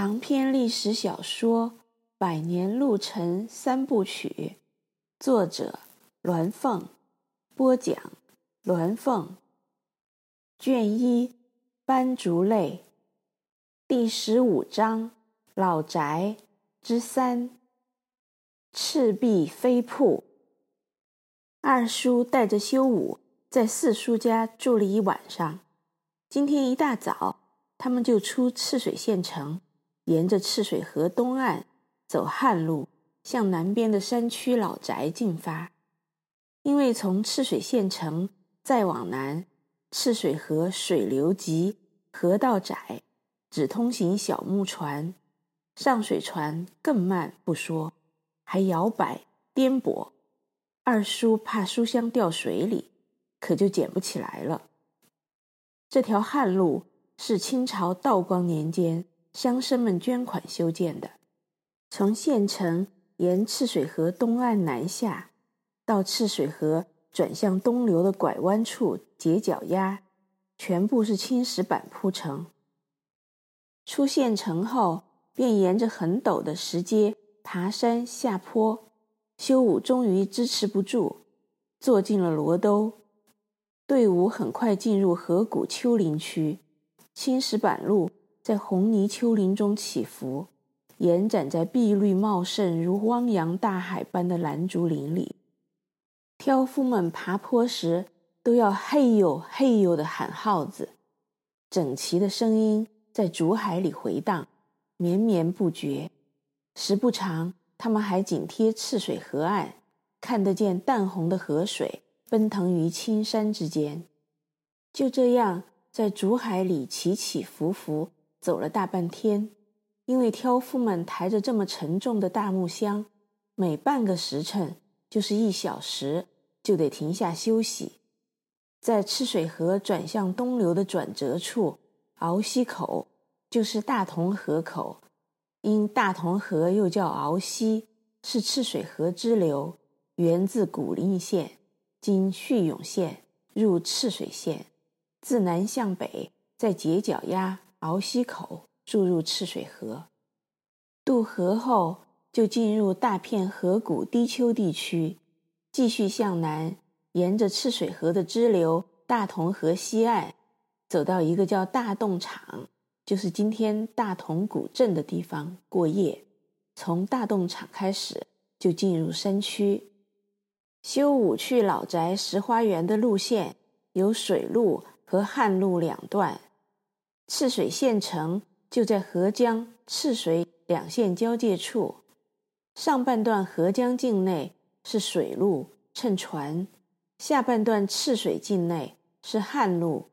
长篇历史小说《百年路程三部曲》，作者鸾凤，播讲鸾凤。卷一，斑竹泪，第十五章，老宅之三。赤壁飞瀑。二叔带着修武在四叔家住了一晚上。今天一大早，他们就出赤水县城。沿着赤水河东岸走旱路，向南边的山区老宅进发。因为从赤水县城再往南，赤水河水流急，河道窄，只通行小木船，上水船更慢不说，还摇摆颠簸。二叔怕书香掉水里，可就捡不起来了。这条旱路是清朝道光年间。乡绅们捐款修建的，从县城沿赤水河东岸南下，到赤水河转向东流的拐弯处截脚丫，全部是青石板铺成。出县城后，便沿着很陡的石阶爬山下坡，修武终于支持不住，坐进了骡兜。队伍很快进入河谷丘陵区，青石板路。在红泥丘陵中起伏，延展在碧绿茂盛如汪洋大海般的蓝竹林里。挑夫们爬坡时都要嘿呦嘿呦地喊号子，整齐的声音在竹海里回荡，绵绵不绝。时不常，他们还紧贴赤水河岸，看得见淡红的河水奔腾于青山之间。就这样，在竹海里起起伏伏。走了大半天，因为挑夫们抬着这么沉重的大木箱，每半个时辰就是一小时，就得停下休息。在赤水河转向东流的转折处，鳌溪口就是大同河口，因大同河又叫鳌溪，是赤水河支流，源自古蔺县，经叙永县入赤水县，自南向北，在截脚丫。鳌溪口注入赤水河，渡河后就进入大片河谷低丘地区，继续向南，沿着赤水河的支流大同河西岸，走到一个叫大洞场，就是今天大同古镇的地方过夜。从大洞场开始就进入山区。修武去老宅石花园的路线有水路和旱路两段。赤水县城就在河江赤水两县交界处，上半段河江境内是水路，乘船；下半段赤水境内是旱路，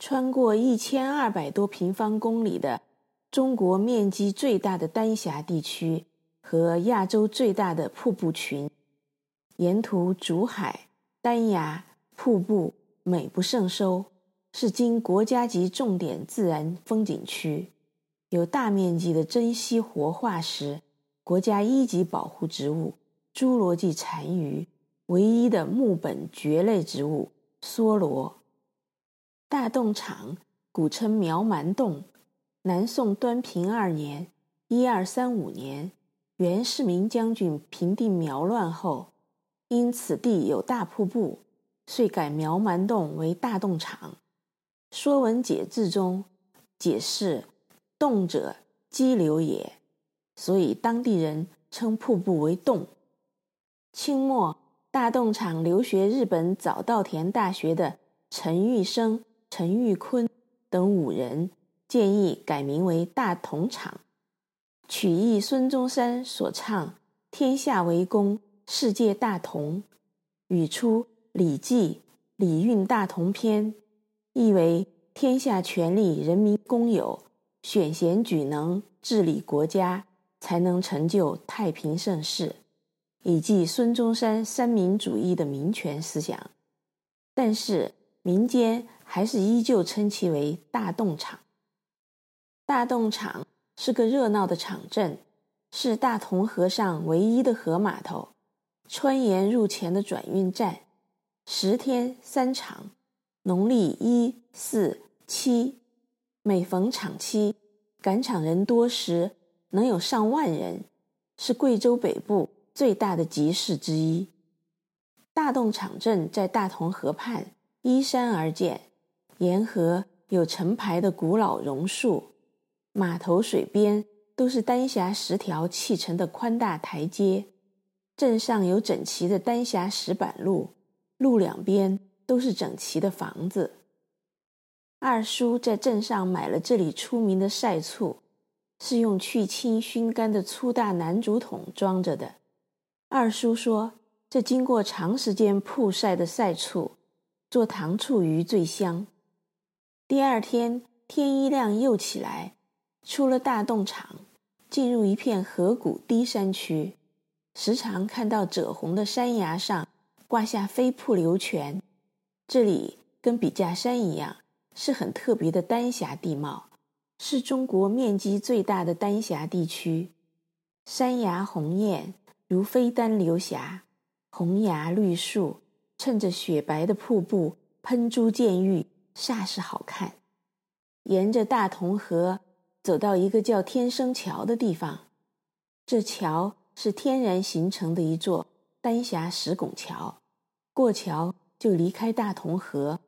穿过一千二百多平方公里的中国面积最大的丹霞地区和亚洲最大的瀑布群，沿途竹海、丹崖、瀑布美不胜收。是经国家级重点自然风景区，有大面积的珍稀活化石、国家一级保护植物侏罗纪残余、唯一的木本蕨类植物梭罗。大洞场古称苗蛮洞，南宋端平二年（一二三五年），袁世明将军平定苗乱后，因此地有大瀑布，遂改苗蛮洞为大洞场。《说文解字》中解释：“洞者，激流也。”所以当地人称瀑布为洞。清末大洞场留学日本早稻田大学的陈玉生、陈玉坤等五人建议改名为大同场，取意孙中山所唱“天下为公，世界大同”，语出《礼记·礼运大同篇》。意为天下权力人民公有，选贤举能治理国家，才能成就太平盛世，以记孙中山三民主义的民权思想。但是民间还是依旧称其为大洞场。大洞场是个热闹的场镇，是大同河上唯一的河码头，川盐入钱的转运站，十天三场。农历一、四、七，每逢场期，赶场人多时能有上万人，是贵州北部最大的集市之一。大洞场镇在大同河畔，依山而建，沿河有成排的古老榕树，码头水边都是丹霞石条砌成的宽大台阶，镇上有整齐的丹霞石板路，路两边都是整齐的房子。二叔在镇上买了这里出名的晒醋，是用去青熏干的粗大南竹筒装着的。二叔说，这经过长时间曝晒的晒醋，做糖醋鱼最香。第二天天一亮又起来，出了大洞场，进入一片河谷低山区，时常看到赭红的山崖上挂下飞瀑流泉。这里跟笔架山一样。是很特别的丹霞地貌，是中国面积最大的丹霞地区。山崖红艳，如飞丹流霞；红崖绿树，衬着雪白的瀑布，喷珠溅玉，煞是好看。沿着大同河走到一个叫天生桥的地方，这桥是天然形成的一座丹霞石拱桥，过桥就离开大同河。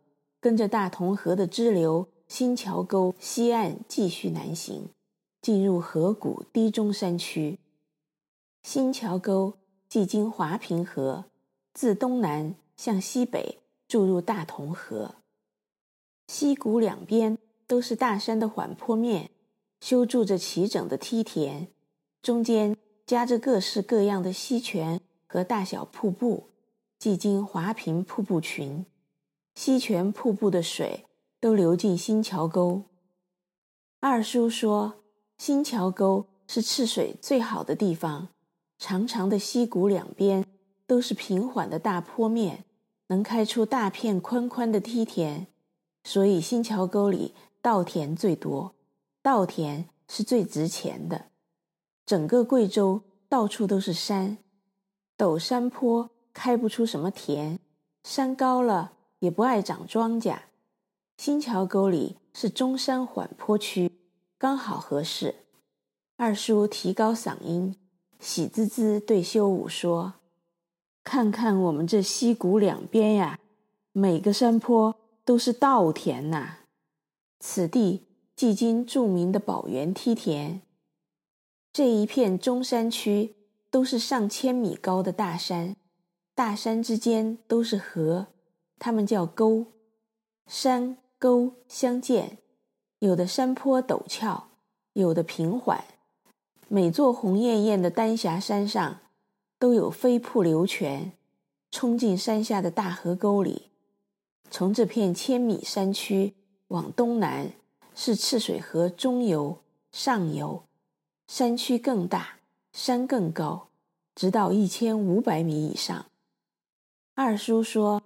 跟着大同河的支流新桥沟西岸继续南行，进入河谷低中山区。新桥沟既经华平河，自东南向西北注入大同河。溪谷两边都是大山的缓坡面，修筑着齐整的梯田，中间夹着各式各样的溪泉和大小瀑布，既经华坪瀑布群。溪泉瀑布的水都流进新桥沟。二叔说，新桥沟是赤水最好的地方，长长的溪谷两边都是平缓的大坡面，能开出大片宽宽的梯田，所以新桥沟里稻田最多，稻田是最值钱的。整个贵州到处都是山，陡山坡开不出什么田，山高了。也不爱长庄稼，新桥沟里是中山缓坡区，刚好合适。二叔提高嗓音，喜滋滋对修武说：“看看我们这溪谷两边呀，每个山坡都是稻田呐。此地既经著名的宝源梯田，这一片中山区都是上千米高的大山，大山之间都是河。”它们叫沟，山沟相间，有的山坡陡峭，有的平缓。每座红艳艳的丹霞山上，都有飞瀑流泉，冲进山下的大河沟里。从这片千米山区往东南，是赤水河中游、上游，山区更大，山更高，直到一千五百米以上。二叔说。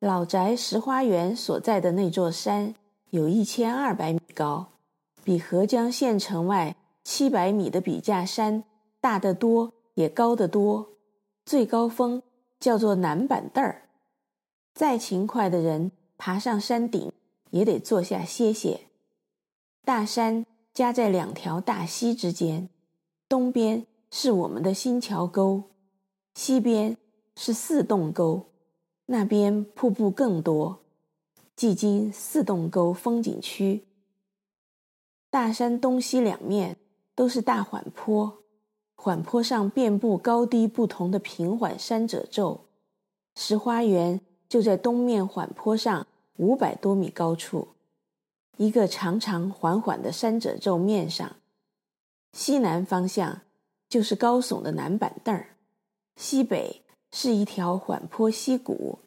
老宅石花园所在的那座山有一千二百米高，比合江县城外七百米的笔架山大得多，也高得多。最高峰叫做南板凳儿，再勤快的人爬上山顶也得坐下歇歇。大山夹在两条大溪之间，东边是我们的新桥沟，西边是四洞沟。那边瀑布更多，即今四洞沟风景区。大山东西两面都是大缓坡，缓坡上遍布高低不同的平缓山褶皱。石花园就在东面缓坡上五百多米高处，一个长长缓缓的山褶皱面上。西南方向就是高耸的南板凳儿，西北。是一条缓坡溪谷，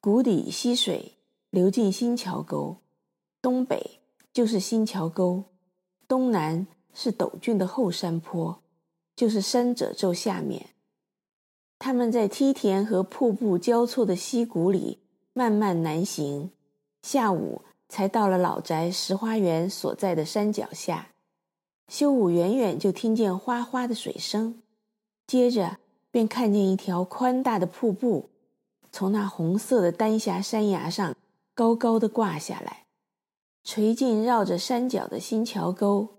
谷底溪水流进新桥沟，东北就是新桥沟，东南是陡峻的后山坡，就是山褶皱下面。他们在梯田和瀑布交错的溪谷里慢慢南行，下午才到了老宅石花园所在的山脚下。修武远远就听见哗哗的水声，接着。便看见一条宽大的瀑布，从那红色的丹霞山崖上高高的挂下来，垂进绕着山脚的新桥沟，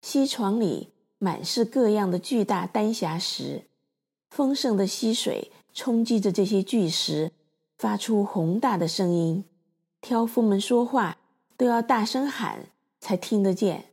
溪床里满是各样的巨大丹霞石，丰盛的溪水冲击着这些巨石，发出宏大的声音。挑夫们说话都要大声喊才听得见。